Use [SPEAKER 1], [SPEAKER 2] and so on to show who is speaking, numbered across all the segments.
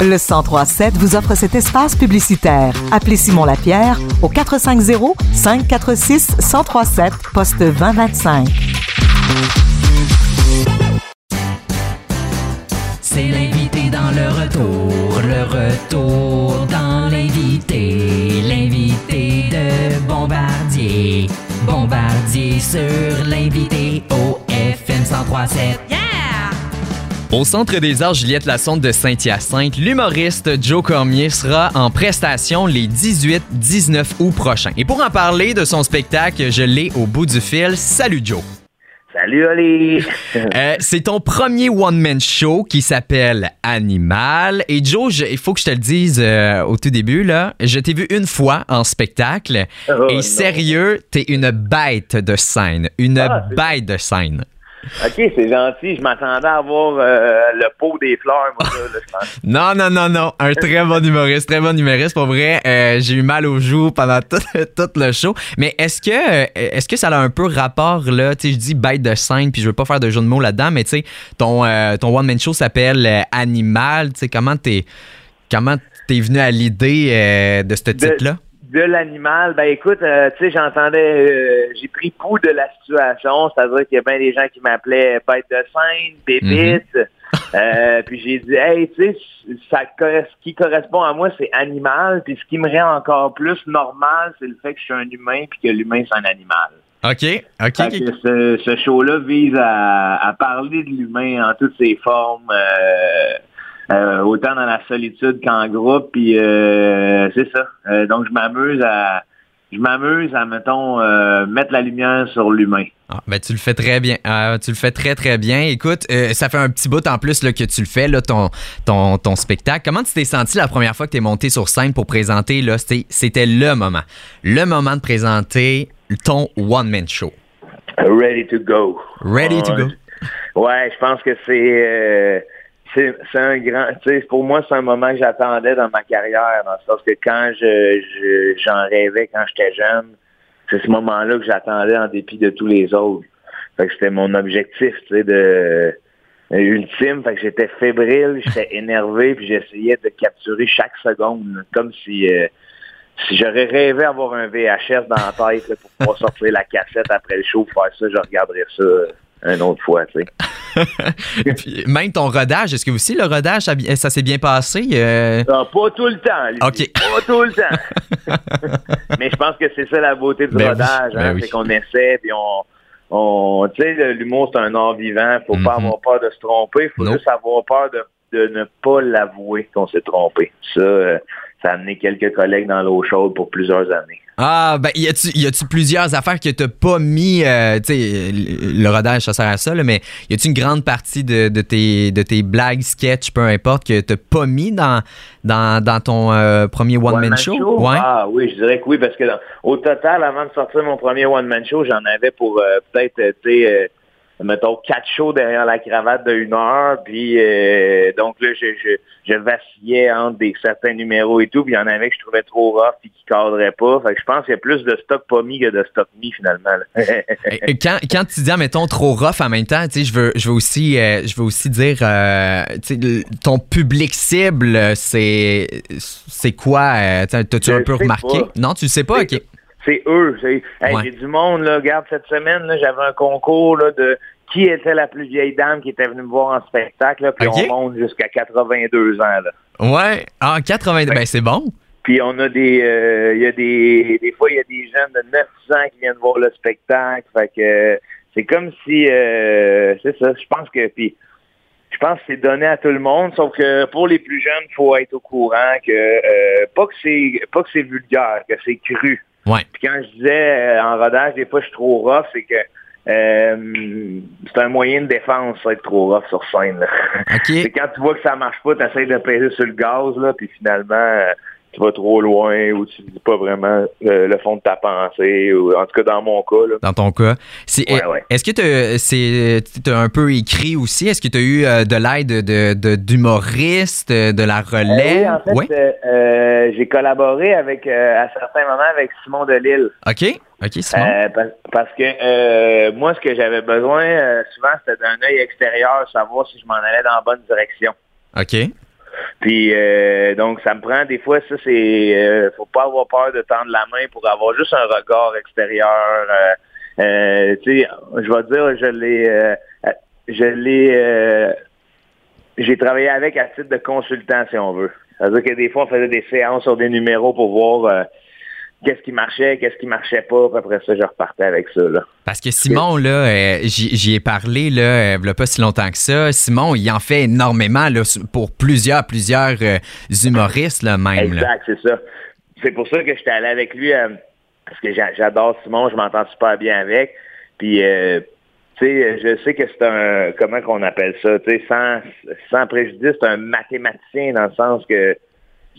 [SPEAKER 1] Le 1037 vous offre cet espace publicitaire. Appelez Simon Lapierre au 450 546 1037 poste 2025.
[SPEAKER 2] C'est l'invité dans le retour, le retour dans l'invité, l'invité de Bombardier. Bombardier sur l'invité au FM 1037.
[SPEAKER 3] Au Centre des Arts Juliette Lassonde de Saint-Hyacinthe, l'humoriste Joe Cormier sera en prestation les 18-19 août prochains. Et pour en parler de son spectacle, je l'ai au bout du fil. Salut Joe!
[SPEAKER 4] Salut Oli!
[SPEAKER 3] Euh, c'est ton premier one-man show qui s'appelle Animal. Et Joe, il faut que je te le dise euh, au tout début, là. Je t'ai vu une fois en spectacle.
[SPEAKER 4] Oh,
[SPEAKER 3] et
[SPEAKER 4] non.
[SPEAKER 3] sérieux, t'es une bête de scène. Une
[SPEAKER 4] Ah,
[SPEAKER 3] bête de scène.
[SPEAKER 4] Ok, c'est gentil. Je m'attendais à voir euh, le pot des fleurs, moi, là, là, je pense.
[SPEAKER 3] Non, non, non, non. Un très bon humoriste, très bon humoriste. Pour vrai, euh, j'ai eu mal aux joues pendant tout, tout le show. Mais est-ce que, euh, est-ce que ça a un peu rapport, là? Tu sais, je dis bête de scène, puis je veux pas faire de jeu de mots là-dedans, mais tu sais, ton, euh, ton one-man show s'appelle Animal. Tu sais, comment t'es, comment t'es venu à l'idée de ce titre-là?
[SPEAKER 4] De l'animal, ben écoute, euh, tu sais, j'entendais, euh, j'ai pris pouls de la situation, c'est-à-dire qu'il y a bien des gens qui m'appelaient bête de scène, bébite, euh, puis j'ai dit, hey, tu sais, ça, ce qui correspond à moi, c'est animal, puis ce qui me rend encore plus normal, c'est le fait que je suis un humain, puis que l'humain, c'est un animal.
[SPEAKER 3] OK, OK.
[SPEAKER 4] Que ce, ce show-là vise à, à parler de l'humain en toutes ses formes, euh, euh, autant dans la solitude qu'en groupe. Puis euh, c'est ça. Euh, donc je m'amuse à, je m'amuse à mettons euh, mettre la lumière sur l'humain.
[SPEAKER 3] Ah, ben, tu le fais très bien. Euh, tu le fais très, très bien. Écoute, euh, ça fait un petit bout en plus là, que tu le fais, là, ton, ton, ton spectacle. Comment tu t'es senti la première fois que tu es monté sur scène pour présenter? Là, c'était, c'était le moment. Le moment de présenter ton one-man show.
[SPEAKER 4] Ready to go.
[SPEAKER 3] Ready to go.
[SPEAKER 4] Ouais, je pense que c'est euh, c'est un grand, tu sais, pour moi c'est un moment que j'attendais dans ma carrière, dans le sens que quand je je- j'en rêvais quand j'étais jeune, c'est ce moment-là que j'attendais en dépit de tous les autres. Fait que c'était mon objectif, tu sais, de euh, ultime. Fait que j'étais fébrile, j'étais énervé, puis j'essayais de capturer chaque seconde, comme si euh, si j'aurais rêvé avoir un VHS dans la tête là, pour pouvoir sortir la cassette après le show, pour faire ça, je regarderais ça euh, une autre fois, tu sais.
[SPEAKER 3] Puis, même ton rodage, est-ce que aussi le rodage, ça, s'est bien passé? Euh,
[SPEAKER 4] Ah, pas tout le temps, lui.
[SPEAKER 3] OK.
[SPEAKER 4] Pas tout le temps. Mais je pense que c'est ça la beauté du
[SPEAKER 3] Ben oui,
[SPEAKER 4] rodage,
[SPEAKER 3] ben
[SPEAKER 4] hein,
[SPEAKER 3] oui.
[SPEAKER 4] c'est qu'on essaie, puis on, on tu sais, l'humour c'est un art vivant, faut pas
[SPEAKER 3] Mhm.
[SPEAKER 4] avoir peur de se tromper, faut
[SPEAKER 3] Non.
[SPEAKER 4] juste avoir peur de, de ne pas l'avouer qu'on s'est trompé. Ça, euh, ça a amené quelques collègues dans l'eau chaude pour plusieurs années.
[SPEAKER 3] Ah, ben, y a-tu, y a-tu plusieurs affaires que t'as pas mis, euh, tu sais, le rodage, ça sert à ça, là, mais y a-tu une grande partie de, de tes, de tes blagues, sketchs, peu importe, que t'as pas mis dans, dans, dans ton euh, premier one-man show? Ouais.
[SPEAKER 4] Ah oui, je dirais que oui, parce que dans- au total, avant de sortir mon premier one-man show, j'en avais pour euh, peut-être, euh, tu sais, euh, mettons, quatre shows derrière la cravate de une heure, puis euh, donc là, je, je, je vacillais entre des certains numéros et tout, puis il y en avait que je trouvais trop rough et qui cadraient pas. Fait que je pense qu'il y a plus de stock pas mis que de stock mis, finalement. là.
[SPEAKER 3] Et- et Quand, quand tu dis, admettons, trop rough en même temps, tu sais, je veux, je veux aussi, euh, je veux aussi dire, euh, ton public cible, c'est, c'est quoi? euh, t'as- T'as-tu un peu remarqué?
[SPEAKER 4] pas.
[SPEAKER 3] Non, tu le sais pas? OK.
[SPEAKER 4] C'est eux. c'est- Hey,
[SPEAKER 3] Ouais.
[SPEAKER 4] J'ai du monde, là. Regarde, cette semaine, là, j'avais un concours là, de qui était la plus vieille dame qui était venue me voir en spectacle, là, puis on monte jusqu'à 82 ans. Là.
[SPEAKER 3] Ouais. Ah, 80, ben c'est bon.
[SPEAKER 4] Puis on a des, euh, il y a des, des fois il y a des jeunes de 9 ans qui viennent voir le spectacle. Fait que c'est comme si, euh, c'est ça. Je pense que, puis je pense que c'est donné à tout le monde. Sauf que pour les plus jeunes, faut être au courant que euh, pas que c'est, pas que c'est vulgaire, que c'est cru.
[SPEAKER 3] Ouais.
[SPEAKER 4] Puis quand je disais euh, en rodage, des fois je suis trop rough, c'est que euh, c'est un moyen de défense, ça, être trop rough sur scène. là. Quand tu vois que ça marche pas, tu essaies de peser sur le gaz, là, puis finalement, euh, tu vas trop loin ou tu dis pas vraiment euh, le fond de ta pensée. Ou, en tout cas, dans mon cas, là.
[SPEAKER 3] Dans ton cas. C'est-
[SPEAKER 4] Ouais, ouais.
[SPEAKER 3] Est-ce que tu t'as un peu écrit aussi? Est-ce que tu as eu euh, de l'aide de, de, d'humoristes, euh, de la
[SPEAKER 4] Euh,
[SPEAKER 3] relais?
[SPEAKER 4] oui, en fait,
[SPEAKER 3] Ouais.
[SPEAKER 4] euh, euh, j'ai collaboré avec euh, à certains moments avec Simon Delille.
[SPEAKER 3] OK. OK.
[SPEAKER 4] Euh, parce, que euh, moi, ce que j'avais besoin, euh, souvent, c'était d'un œil extérieur, savoir si je m'en allais dans la bonne direction.
[SPEAKER 3] OK.
[SPEAKER 4] Puis donc ça me prend des fois ça c'est faut pas avoir peur de tendre la main pour avoir juste un regard extérieur. Euh, tu sais, je vais dire, je l'ai, je l'ai, j'ai travaillé avec à titre de consultant si on veut. C'est-à-dire que des fois on faisait des séances sur des numéros pour voir qu'est-ce qui marchait, qu'est-ce qui marchait pas. Puis après ça, je repartais avec ça. Là.
[SPEAKER 3] Parce que Simon, là, euh, j'y ai parlé là, il n'y a pas si longtemps que ça. Simon, il en fait énormément là, pour plusieurs, plusieurs euh, humoristes là, même.
[SPEAKER 4] Exact, c'est ça. C'est pour ça que j'étais allé avec lui, euh, parce que j'adore Simon, je m'entends super bien avec. Puis, tu sais, je sais que c'est un, comment qu'on appelle ça, tu sais, sans, sans préjudice, c'est un mathématicien dans le sens que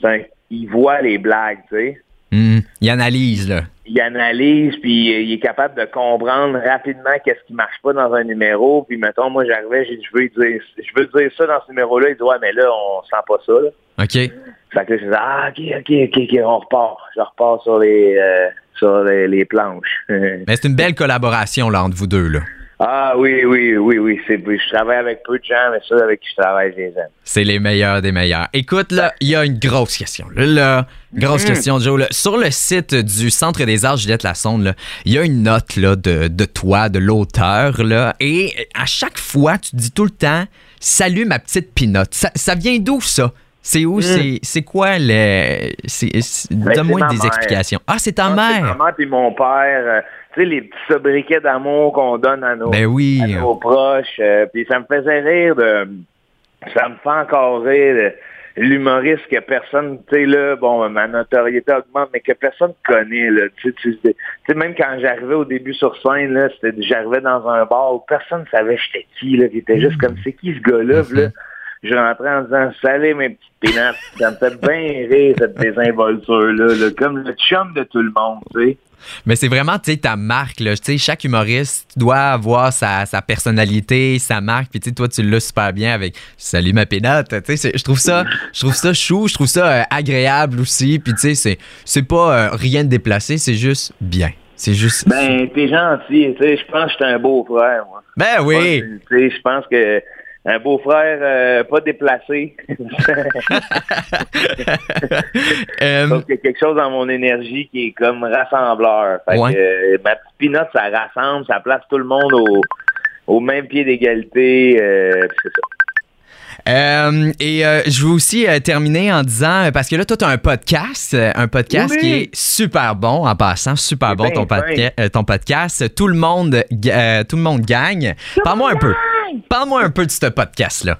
[SPEAKER 4] un, il voit les blagues, tu sais.
[SPEAKER 3] Hmm. Il analyse, là.
[SPEAKER 4] Il analyse, puis il est capable de comprendre rapidement qu'est-ce qui marche pas dans un numéro. Puis, mettons, moi, j'arrivais, j'ai dit, je veux dire, je veux dire ça dans ce numéro-là. Il dit, ouais, mais là, on sent pas ça, là.
[SPEAKER 3] OK.
[SPEAKER 4] Fait que je dis, ah, OK, OK, OK, OK, on repart. Je repars sur les, euh, sur les, planches.
[SPEAKER 3] mais c'est une belle collaboration, là, entre vous deux, là.
[SPEAKER 4] Ah oui, oui, oui, oui. je travaille avec peu de gens, mais ceux avec qui je travaille, je les aime.
[SPEAKER 3] C'est les meilleurs des meilleurs. Écoute, là, il y a une grosse question. Là, grosse mm-hmm. question, Joe. Sur le site du Centre des Arts Juliette Lassonde, il y a une note là, de, de toi, de l'auteur. là, Et à chaque fois, tu dis tout le temps Salut ma petite pinotte. Ça, vient d'où ça? C'est où? Mm. C'est quoi le. Ben, donne-moi des explications. Ah, c'est ta mère.
[SPEAKER 4] Ma mère et mon père. Tu sais, les petits sobriquets d'amour qu'on donne à nos,
[SPEAKER 3] ben oui.
[SPEAKER 4] proches. Euh, puis ça me faisait rire de. Ça me fait encore rire l'humoriste que personne, tu sais, là, bon, ma notoriété augmente, mais que personne connaît, là. Tu sais, même quand j'arrivais au début sur scène, là, j'arrivais dans un bar où personne ne savait j'étais qui, là. J'étais juste comme, c'est qui ce gars-là, là? Je rentrais en disant, salut mes petits pénates. Ça me fait bien rire, cette désinvolture-là, là, comme le chum de tout le monde, tu sais.
[SPEAKER 3] Mais c'est vraiment, tu sais, ta marque, là. Tu sais, chaque humoriste doit avoir sa, personnalité, sa marque. Puis, tu sais, toi, tu l'as super bien avec Salut ma pénate. Tu sais, je trouve ça, je trouve ça chou, je trouve ça euh, agréable aussi. Puis, tu sais, c'est pas euh, rien de déplacé, c'est juste bien. C'est juste.
[SPEAKER 4] Ben, t'es gentil. Tu sais, je pense que je un beau frère, moi.
[SPEAKER 3] Ben oui.
[SPEAKER 4] Tu sais, je pense que un beau-frère euh, pas déplacé. euh... Donc, il y a quelque chose dans mon énergie qui est comme rassembleur. Fait que, euh, ma petite pinotte, ça rassemble, ça place tout le monde au, au même pied d'égalité. Euh, c'est ça.
[SPEAKER 3] Euh, et je veux aussi terminer en disant, parce que là, toi, tu as un podcast, un podcast qui est super bon en passant, super bon ton, ton, podcast. Tout le monde, tout le monde gagne. Parle-moi un peu. Parle-moi un peu de ce podcast-là.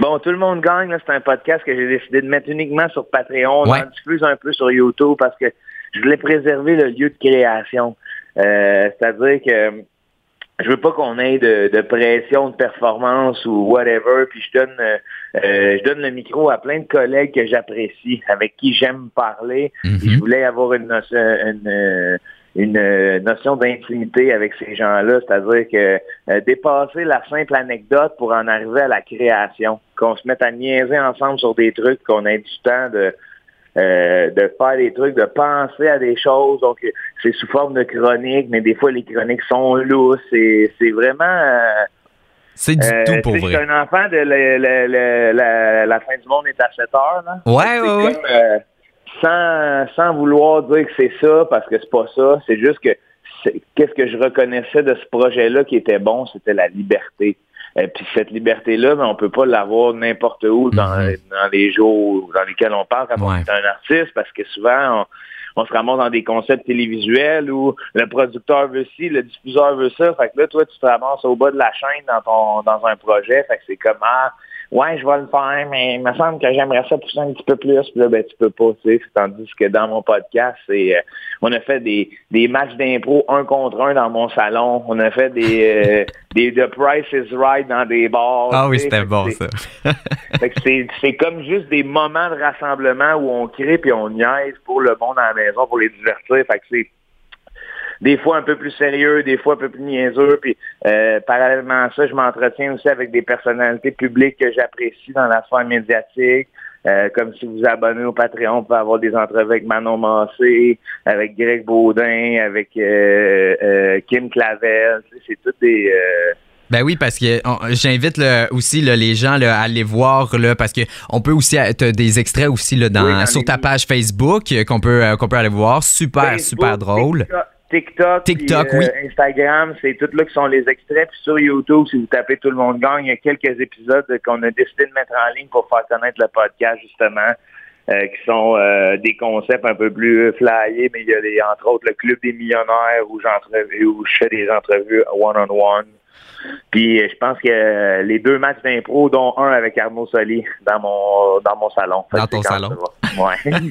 [SPEAKER 4] Bon, tout le monde gagne. C'est un podcast que j'ai décidé de mettre uniquement sur Patreon. On en diffuse un peu sur YouTube parce que je voulais préserver le lieu de création. Euh, c'est-à-dire que je veux pas qu'on ait de, pression de performance ou whatever. Puis je donne, euh, je donne le micro à plein de collègues que j'apprécie, avec qui j'aime parler. Mm-hmm. Je voulais avoir une, une, une euh, notion d'intimité avec ces gens-là, c'est-à-dire que euh, dépasser la simple anecdote pour en arriver à la création, qu'on se mette à niaiser ensemble sur des trucs, qu'on ait du temps de euh, de faire des trucs, de penser à des choses. Donc, c'est sous forme de chronique, mais des fois, les chroniques sont lousses. C'est vraiment...
[SPEAKER 3] c'est du tout pour vrai.
[SPEAKER 4] Je un enfant de la, fin du monde est à 7 heures. Là.
[SPEAKER 3] Ouais, ouais, ouais
[SPEAKER 4] sans, sans vouloir dire que c'est ça, parce que c'est pas ça, c'est juste que qu'est-ce que je reconnaissais de ce projet-là qui était bon, c'était la liberté. Et puis cette liberté-là, mais ben, on peut pas l'avoir n'importe où dans, mm-hmm. dans les jours dans lesquels on parle quand on est un artiste, parce que souvent on, se ramasse dans des concepts télévisuels où le producteur veut ci, le diffuseur veut ça. Fait que là, toi, tu te ramasses au bas de la chaîne dans ton dans un projet. Fait que c'est comme ah, ouais, je vais le faire, mais il me semble que j'aimerais ça pousser un petit peu plus. Puis là, ben, tu peux pas, tu sais. Tandis que dans mon podcast, c'est, euh, on a fait des, des matchs d'impro un contre un dans mon salon. On a fait des, euh, des The Price is Right dans des bars.
[SPEAKER 3] Ah oui, c'était bon, ça.
[SPEAKER 4] c'est, c'est comme juste des moments de rassemblement où on crée puis on niaise pour le monde à la maison, pour les divertir. Fait que c'est des fois un peu plus sérieux, des fois un peu plus niaiseux. Puis euh, parallèlement à ça, je m'entretiens aussi avec des personnalités publiques que j'apprécie dans la sphère médiatique. Euh, comme si vous vous abonnez au Patreon, vous pouvez avoir des entrevues avec Manon Massé, avec Greg Baudin, avec euh, Kim Clavel. C'est toutes des
[SPEAKER 3] Ben oui, parce que j'invite aussi là, les gens là, à aller voir là, parce que on peut aussi être des extraits aussi là, dans,
[SPEAKER 4] Oui,
[SPEAKER 3] sur ta page Facebook euh, qu'on peut euh, qu'on peut aller voir. Super,
[SPEAKER 4] Facebook,
[SPEAKER 3] super drôle.
[SPEAKER 4] TikTok, TikTok,
[SPEAKER 3] TikTok,
[SPEAKER 4] puis,
[SPEAKER 3] oui.
[SPEAKER 4] euh, Instagram, c'est tout là qui sont les extraits. Puis sur YouTube, si vous tapez Tout le monde gagne, il y a quelques épisodes qu'on a décidé de mettre en ligne pour faire connaître le podcast, justement, euh, qui sont euh, des concepts un peu plus flyés, mais il y a les, entre autres le Club des millionnaires où, où je fais des entrevues one-on-one. Puis euh, je pense que euh, les deux matchs d'impro, dont un avec Arnaud Soli dans mon dans mon salon.
[SPEAKER 3] Dans ton salon.
[SPEAKER 4] Ouais.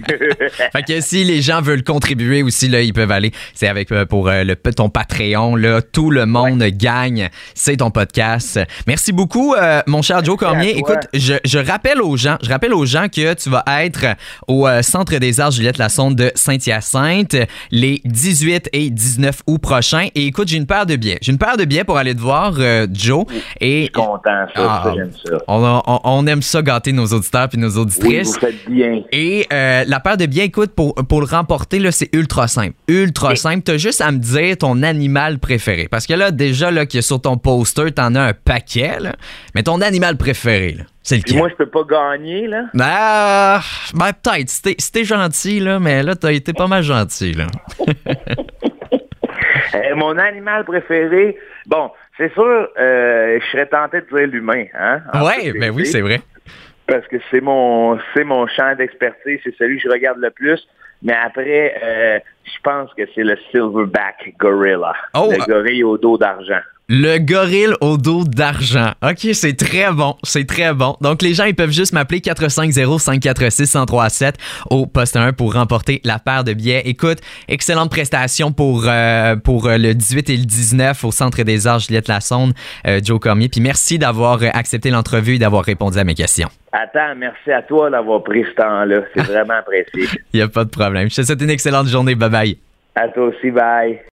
[SPEAKER 3] Fait que si les gens veulent contribuer aussi, là, ils peuvent aller. C'est avec euh, pour le, ton Patreon. Là, tout le monde gagne. C'est ton podcast. Merci beaucoup, euh, mon cher Joe Cormier. Écoute, je, je rappelle aux gens, je rappelle aux gens que tu vas être au Centre des Arts Juliette Lassonde de Saint-Hyacinthe les 18 et 19 août prochains. Et écoute, j'ai une paire de billets. J'ai une paire de billets pour aller te voir, euh, Joe.
[SPEAKER 4] Je
[SPEAKER 3] Et
[SPEAKER 4] suis content, ça,
[SPEAKER 3] Ah,
[SPEAKER 4] ça, j'aime ça.
[SPEAKER 3] on, on- on aime ça gâter nos auditeurs puis nos
[SPEAKER 4] Oui,
[SPEAKER 3] auditrices.
[SPEAKER 4] vous faites bien.
[SPEAKER 3] Et euh, la paire de billets, écoute, pour, pour le remporter, là, c'est ultra simple. Ultra simple. T'as juste à me dire ton animal préféré. Parce que là, déjà, là, que sur ton poster, t'en as un paquet, là. Mais ton animal préféré, là, c'est lequel?
[SPEAKER 4] moi, je peux pas gagner, là.
[SPEAKER 3] Ah, ben, peut-être. Si t'es- si gentil, là, mais là, t'as été pas mal gentil, là.
[SPEAKER 4] Euh, mon animal préféré, bon, c'est sûr, euh, je serais tenté de dire l'humain, hein.
[SPEAKER 3] ouais, ben oui, c'est vrai.
[SPEAKER 4] Parce que c'est mon, c'est mon champ d'expertise, c'est celui que je regarde le plus. Mais après, euh, je pense que c'est le silverback gorilla,
[SPEAKER 3] Oh,
[SPEAKER 4] le
[SPEAKER 3] euh,
[SPEAKER 4] gorille au dos d'argent.
[SPEAKER 3] Le gorille au dos d'argent. OK, c'est très bon. C'est très bon. Donc, les gens, ils peuvent juste m'appeler 450-546-1037 au poste 1 pour remporter la paire de billets. Écoute, excellente prestation pour, euh, pour euh, le 18 et le 19 au Centre des Arts Juliette Lassonde, euh, Joe Cormier. Puis merci d'avoir accepté l'entrevue et d'avoir répondu à mes questions.
[SPEAKER 4] Attends, merci à toi d'avoir pris ce temps-là. C'est vraiment apprécié.
[SPEAKER 3] Il n'y a pas de problème. Je te souhaite une excellente journée. Bye bye.
[SPEAKER 4] À toi aussi, bye.